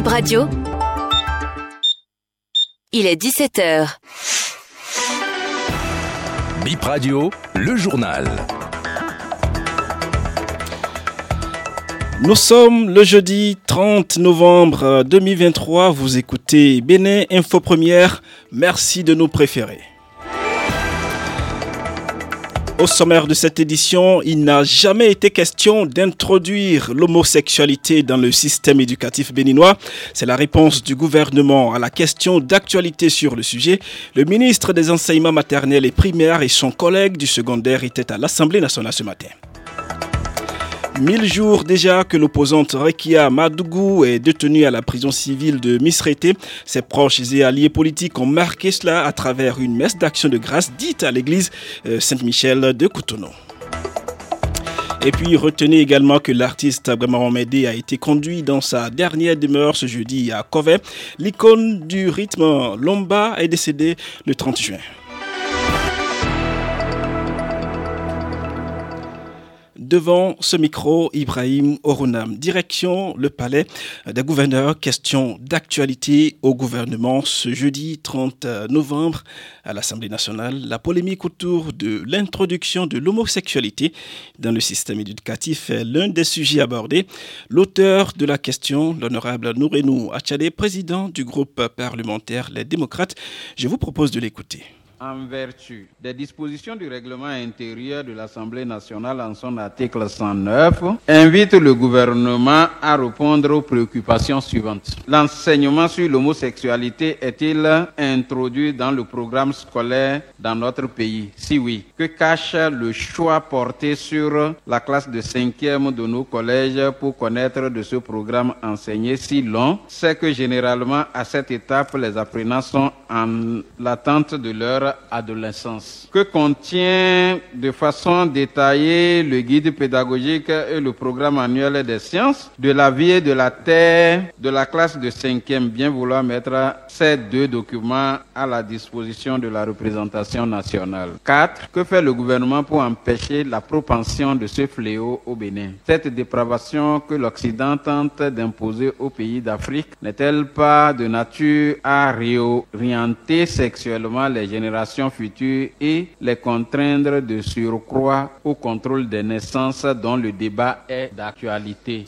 Bip Radio. Il est 17h. Bip Radio, le journal. Nous sommes le jeudi 30 novembre 2023. Vous écoutez Bénin Info Première. Merci de nous préférer. Au sommaire de cette édition, il n'a jamais été question d'introduire l'homosexualité dans le système éducatif béninois. C'est la réponse du gouvernement à la question d'actualité sur le sujet. Le ministre des Enseignements maternels et primaires et son collègue du secondaire étaient à l'Assemblée nationale ce matin. Mille jours déjà que l'opposante Rekia Madougou est détenue à la prison civile de Misrété. Ses proches et alliés politiques ont marqué cela à travers une messe d'action de grâce dite à l'église euh, Saint-Michel de Cotonou. Et puis retenez également que l'artiste Abraham Médé a été conduit dans sa dernière demeure ce jeudi à Covey. L'icône du rythme Lomba est décédée le 30 juin. Devant ce micro, Ibrahim Orunam, direction le palais des gouverneurs, question d'actualité au gouvernement ce jeudi 30 novembre à l'Assemblée nationale. La polémique autour de l'introduction de l'homosexualité dans le système éducatif est l'un des sujets abordés. L'auteur de la question, l'honorable Nourenou Achade, président du groupe parlementaire Les Démocrates, je vous propose de l'écouter en vertu des dispositions du règlement intérieur de l'Assemblée nationale en son article 109, invite le gouvernement à répondre aux préoccupations suivantes. L'enseignement sur l'homosexualité est-il introduit dans le programme scolaire dans notre pays? Si oui, que cache le choix porté sur la classe de cinquième de nos collèges pour connaître de ce programme enseigné? Si long C'est que généralement à cette étape, les apprenants sont en l'attente de leur adolescence. Que contient de façon détaillée le guide pédagogique et le programme annuel des sciences de la vie et de la terre de la classe de cinquième, bien vouloir mettre ces deux documents à la disposition de la représentation nationale. 4. Que fait le gouvernement pour empêcher la propension de ce fléau au Bénin? Cette dépravation que l'Occident tente d'imposer aux pays d'Afrique n'est-elle pas de nature à réorienter sexuellement les générations futures et les contraindre de surcroît au contrôle des naissances dont le débat est d'actualité.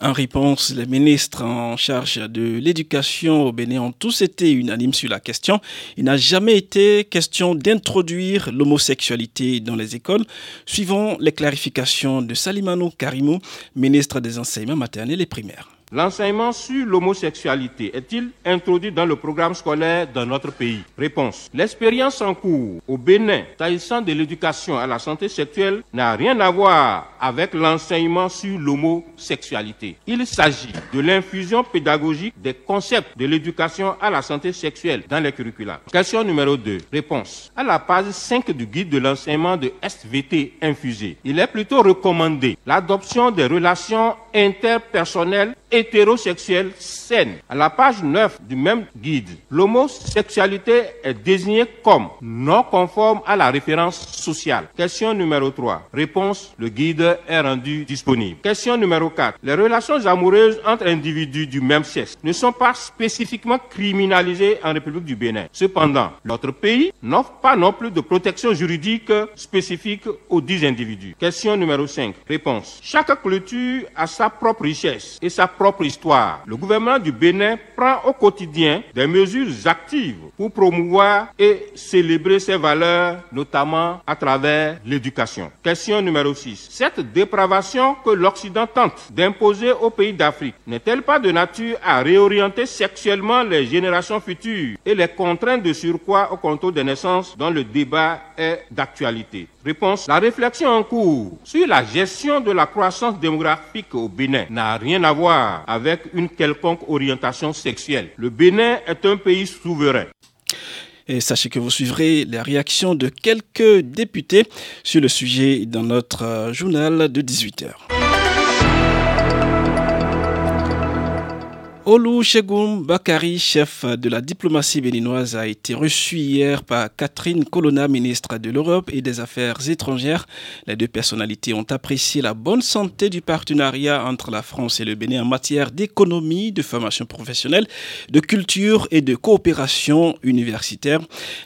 En réponse, les ministres en charge de l'éducation au Bénin ont tous été unanimes sur la question. Il n'a jamais été question d'introduire l'homosexualité dans les écoles. Suivons les clarifications de Salimano Karimou, ministre des Enseignements maternels et primaires. L'enseignement sur l'homosexualité est-il introduit dans le programme scolaire dans notre pays? Réponse. L'expérience en cours au Bénin, s'agissant de l'éducation à la santé sexuelle, n'a rien à voir avec l'enseignement sur l'homosexualité. Il s'agit de l'infusion pédagogique des concepts de l'éducation à la santé sexuelle dans les curricula. Question numéro 2. Réponse. À la page 5 du guide de l'enseignement de SVT infusé, il est plutôt recommandé l'adoption des relations interpersonnelles hétérosexuelle saine. À la page 9 du même guide, l'homosexualité est désignée comme non conforme à la référence sociale. Question numéro 3. Réponse, le guide est rendu disponible. Question numéro 4. Les relations amoureuses entre individus du même sexe ne sont pas spécifiquement criminalisées en République du Bénin. Cependant, notre pays n'offre pas non plus de protection juridique spécifique aux dix individus. Question numéro 5. Réponse. Chaque culture a sa propre richesse et sa propre histoire. Le gouvernement du Bénin prend au quotidien des mesures actives pour promouvoir et célébrer ses valeurs, notamment à travers l'éducation. Question numéro 6. Cette dépravation que l'Occident tente d'imposer aux pays d'Afrique n'est-elle pas de nature à réorienter sexuellement les générations futures et les contraindre de surcroît au contrôle des naissances dont le débat est d'actualité? Réponse. La réflexion en cours sur la gestion de la croissance démographique au Bénin n'a rien à voir avec une quelconque orientation sexuelle. Le Bénin est un pays souverain. Et sachez que vous suivrez les réactions de quelques députés sur le sujet dans notre euh, journal de 18h. Olu Shegun Bakari, chef de la diplomatie béninoise, a été reçu hier par Catherine Colonna, ministre de l'Europe et des Affaires étrangères. Les deux personnalités ont apprécié la bonne santé du partenariat entre la France et le Bénin en matière d'économie, de formation professionnelle, de culture et de coopération universitaire.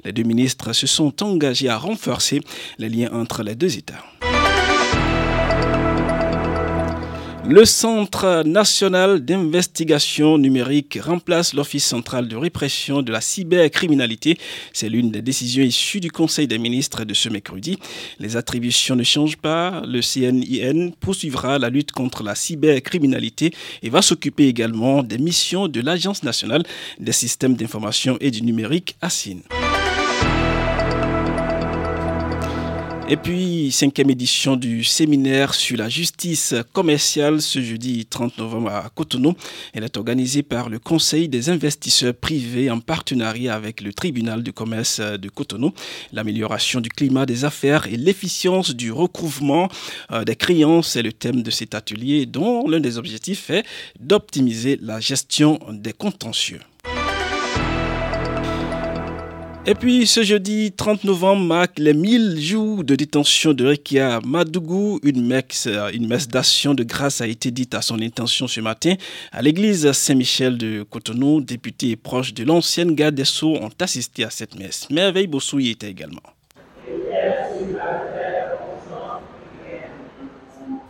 Les deux ministres se sont engagés à renforcer les liens entre les deux États. Le Centre national d'investigation numérique remplace l'Office central de répression de la cybercriminalité. C'est l'une des décisions issues du Conseil des ministres de ce mercredi. Les attributions ne changent pas. Le CNIN poursuivra la lutte contre la cybercriminalité et va s'occuper également des missions de l'Agence nationale des systèmes d'information et du numérique, ASIN. Et puis, cinquième édition du séminaire sur la justice commerciale ce jeudi 30 novembre à Cotonou. Elle est organisée par le Conseil des investisseurs privés en partenariat avec le tribunal de commerce de Cotonou. L'amélioration du climat des affaires et l'efficience du recouvrement euh, des créances est le thème de cet atelier dont l'un des objectifs est d'optimiser la gestion des contentieux. Et puis ce jeudi 30 novembre marque les 1000 jours de détention de Rekia Madougou. Une messe, une messe d'action de grâce a été dite à son intention ce matin à l'église Saint-Michel de Cotonou. Députés proches de l'ancienne garde des Sceaux ont assisté à cette messe. Merveille Bossou y était également.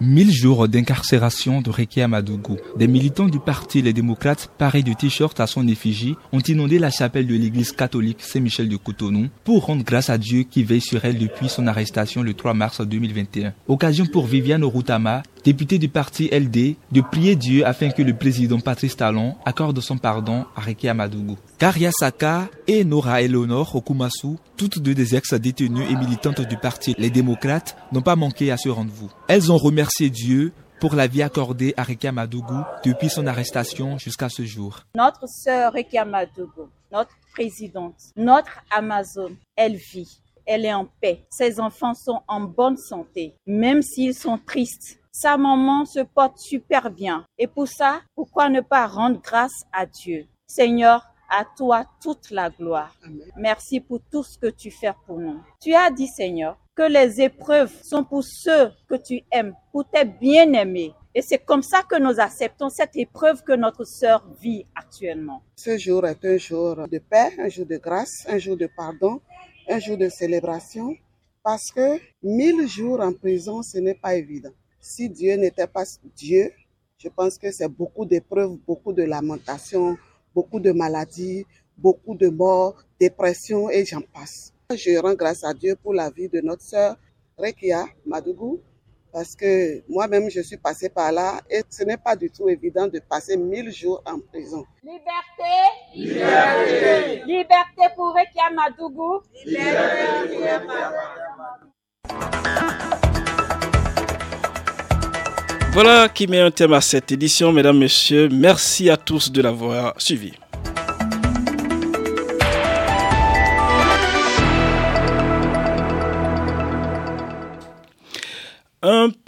Mille jours d'incarcération de Rekia Madougou. Des militants du parti Les Démocrates, parés de t-shirts à son effigie, ont inondé la chapelle de l'église catholique Saint-Michel de Cotonou pour rendre grâce à Dieu qui veille sur elle depuis son arrestation le 3 mars 2021. Occasion pour Viviane Routama, députée du parti LD, de prier Dieu afin que le président Patrice Talon accorde son pardon à Rekia Madougou. Karia Saka et Nora Eleonore Okumasu, toutes deux des ex-détenues et militantes du parti Les Démocrates, n'ont pas manqué à ce rendez-vous. Elles ont remercié Dieu pour la vie accordée à Rekia Madougou depuis son arrestation jusqu'à ce jour. Notre sœur Rekia Madougou, notre présidente, notre Amazon, elle vit, elle est en paix. Ses enfants sont en bonne santé, même s'ils sont tristes. Sa maman se porte super bien. Et pour ça, pourquoi ne pas rendre grâce à Dieu? Seigneur, à toi toute la gloire. Merci pour tout ce que tu fais pour nous. Tu as dit, Seigneur, que les épreuves sont pour ceux que tu aimes, pour tes bien-aimés. Et c'est comme ça que nous acceptons cette épreuve que notre sœur vit actuellement. Ce jour est un jour de paix, un jour de grâce, un jour de pardon, un jour de célébration, parce que mille jours en prison, ce n'est pas évident. Si Dieu n'était pas Dieu, je pense que c'est beaucoup d'épreuves, beaucoup de lamentations, beaucoup de maladies, beaucoup de morts, dépression et j'en passe. Je rends grâce à Dieu pour la vie de notre sœur Rekia Madougou parce que moi-même je suis passée par là et ce n'est pas du tout évident de passer mille jours en prison. Liberté, liberté, liberté pour Rekia Madougou. Liberté, Voilà qui met un thème à cette édition, mesdames, messieurs. Merci à tous de l'avoir suivi.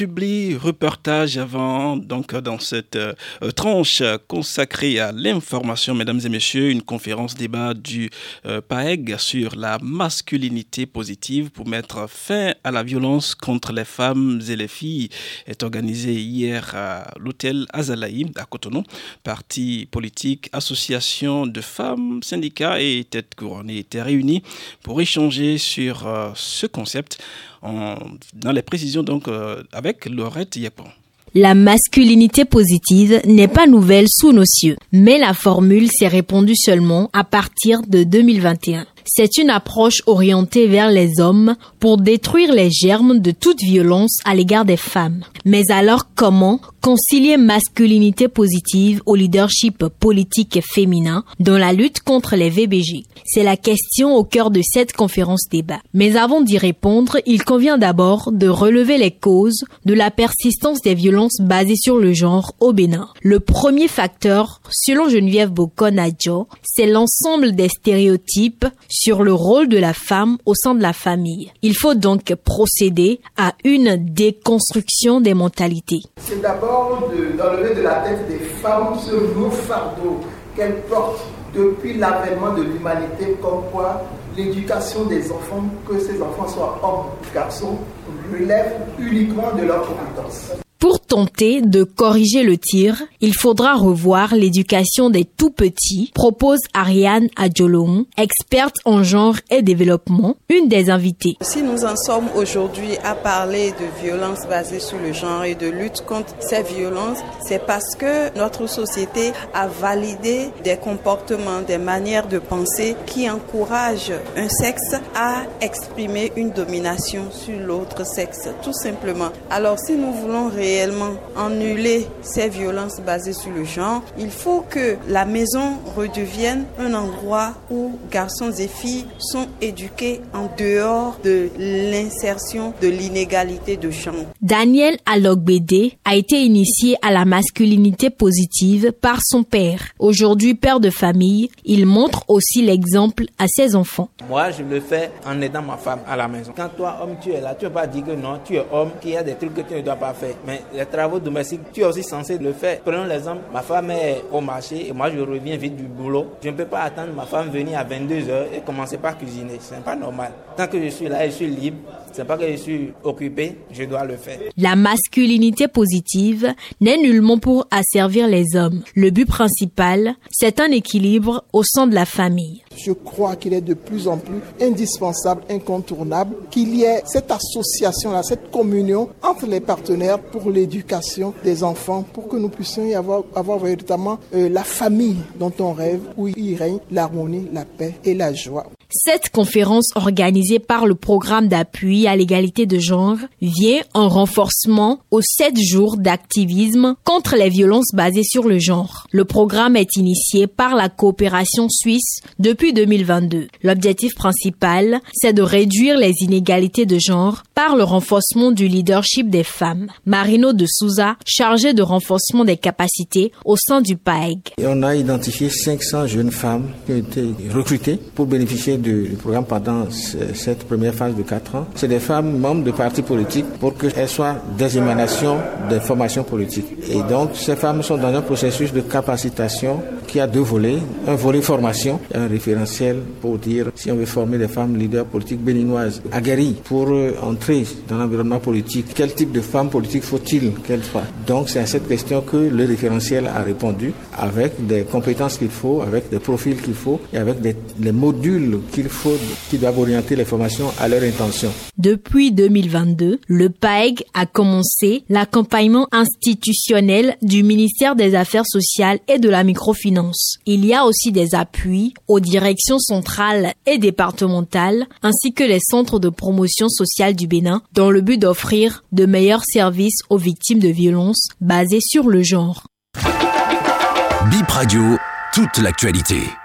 Un public reportage avant, donc dans cette euh, tranche consacrée à l'information, mesdames et messieurs, une conférence débat du euh, PAEG sur la masculinité positive pour mettre fin à la violence contre les femmes et les filles est organisée hier à l'hôtel Azalaï à Cotonou. Partis politiques, associations de femmes, syndicats et têtes couronnées étaient réunis pour échanger sur euh, ce concept euh. La masculinité positive n'est pas nouvelle sous nos cieux, mais la formule s'est répandue seulement à partir de 2021. C'est une approche orientée vers les hommes pour détruire les germes de toute violence à l'égard des femmes. Mais alors comment concilier masculinité positive au leadership politique féminin dans la lutte contre les VBG C'est la question au cœur de cette conférence débat. Mais avant d'y répondre, il convient d'abord de relever les causes de la persistance des violences basées sur le genre au Bénin. Le premier facteur selon Geneviève Bokonadjo, c'est l'ensemble des stéréotypes sur le rôle de la femme au sein de la famille. Il faut donc procéder à une déconstruction des mentalités. C'est d'abord d'enlever de, la tête des femmes ce lourd fardeau qu'elles portent depuis l'avènement de l'humanité, comme quoi l'éducation des enfants, que ces enfants soient hommes ou garçons, relève uniquement de leurs compétences. Tenter de corriger le tir, il faudra revoir l'éducation des tout petits, propose Ariane Adjolong, experte en genre et développement, une des invitées. Si nous en sommes aujourd'hui à parler de violences basées sur le genre et de lutte contre ces violences, c'est parce que notre société a validé des comportements, des manières de penser qui encouragent un sexe à exprimer une domination sur l'autre sexe, tout simplement. Alors si nous voulons réellement réellement annuler ces violences basées sur le genre, il faut que la maison redevienne un endroit où garçons et filles sont éduqués en dehors de l'insertion de l'inégalité de genre. Daniel Alogbede a été initié à la masculinité positive par son père. Aujourd'hui père de famille, il montre aussi l'exemple à ses enfants. Moi, je le fais en aidant ma femme à la maison. Quand toi, homme, tu es là, tu ne vas pas dire que non, tu es homme, qu'il y a des trucs que tu ne dois pas faire. Mais les travaux domestiques, tu es aussi censé le faire. Prenons l'exemple, ma femme est au marché et moi je reviens vite du boulot. Je ne peux pas attendre ma femme venir à 22h et commencer par cuisiner. Ce n'est pas normal. Tant que je suis là, je suis libre. C'est pas que je suis occupé, je dois le faire. La masculinité positive n'est nullement pour asservir les hommes. Le but principal, c'est un équilibre au sein de la famille. Je crois qu'il est de plus en plus indispensable, incontournable, qu'il y ait cette association-là, cette communion entre les partenaires pour l'éducation des enfants, pour que nous puissions y avoir, avoir véritablement euh, la famille dont on rêve, où il règne l'harmonie, la paix et la joie. Cette conférence organisée par le programme d'appui à l'égalité de genre vient en renforcement aux sept jours d'activisme contre les violences basées sur le genre. Le programme est initié par la coopération suisse depuis 2022. L'objectif principal, c'est de réduire les inégalités de genre par le renforcement du leadership des femmes. Marino de Souza, chargé de renforcement des capacités au sein du PAEG. Et on a identifié 500 jeunes femmes qui ont été recrutées pour bénéficier du, programme pendant cette première phase de 4 ans. C'est des femmes membres de partis politiques pour qu'elles soient des émanations des formations politiques. Et donc, ces femmes sont dans un processus de capacitation qui a deux volets. Un volet formation, un référentiel pour dire si on veut former des femmes leaders politiques béninoises aguerries pour euh, dans l'environnement politique, quel type de femmes politiques faut-il qu'elles soient Donc, c'est à cette question que le référentiel a répondu avec des compétences qu'il faut, avec des profils qu'il faut et avec des, les modules qu'il faut, qui doivent orienter les formations à leur intention. Depuis 2022, le PAEG a commencé l'accompagnement institutionnel du ministère des Affaires sociales et de la microfinance. Il y a aussi des appuis aux directions centrales et départementales ainsi que les centres de promotion sociale du Dans le but d'offrir de meilleurs services aux victimes de violences basées sur le genre. Bip Radio, toute l'actualité.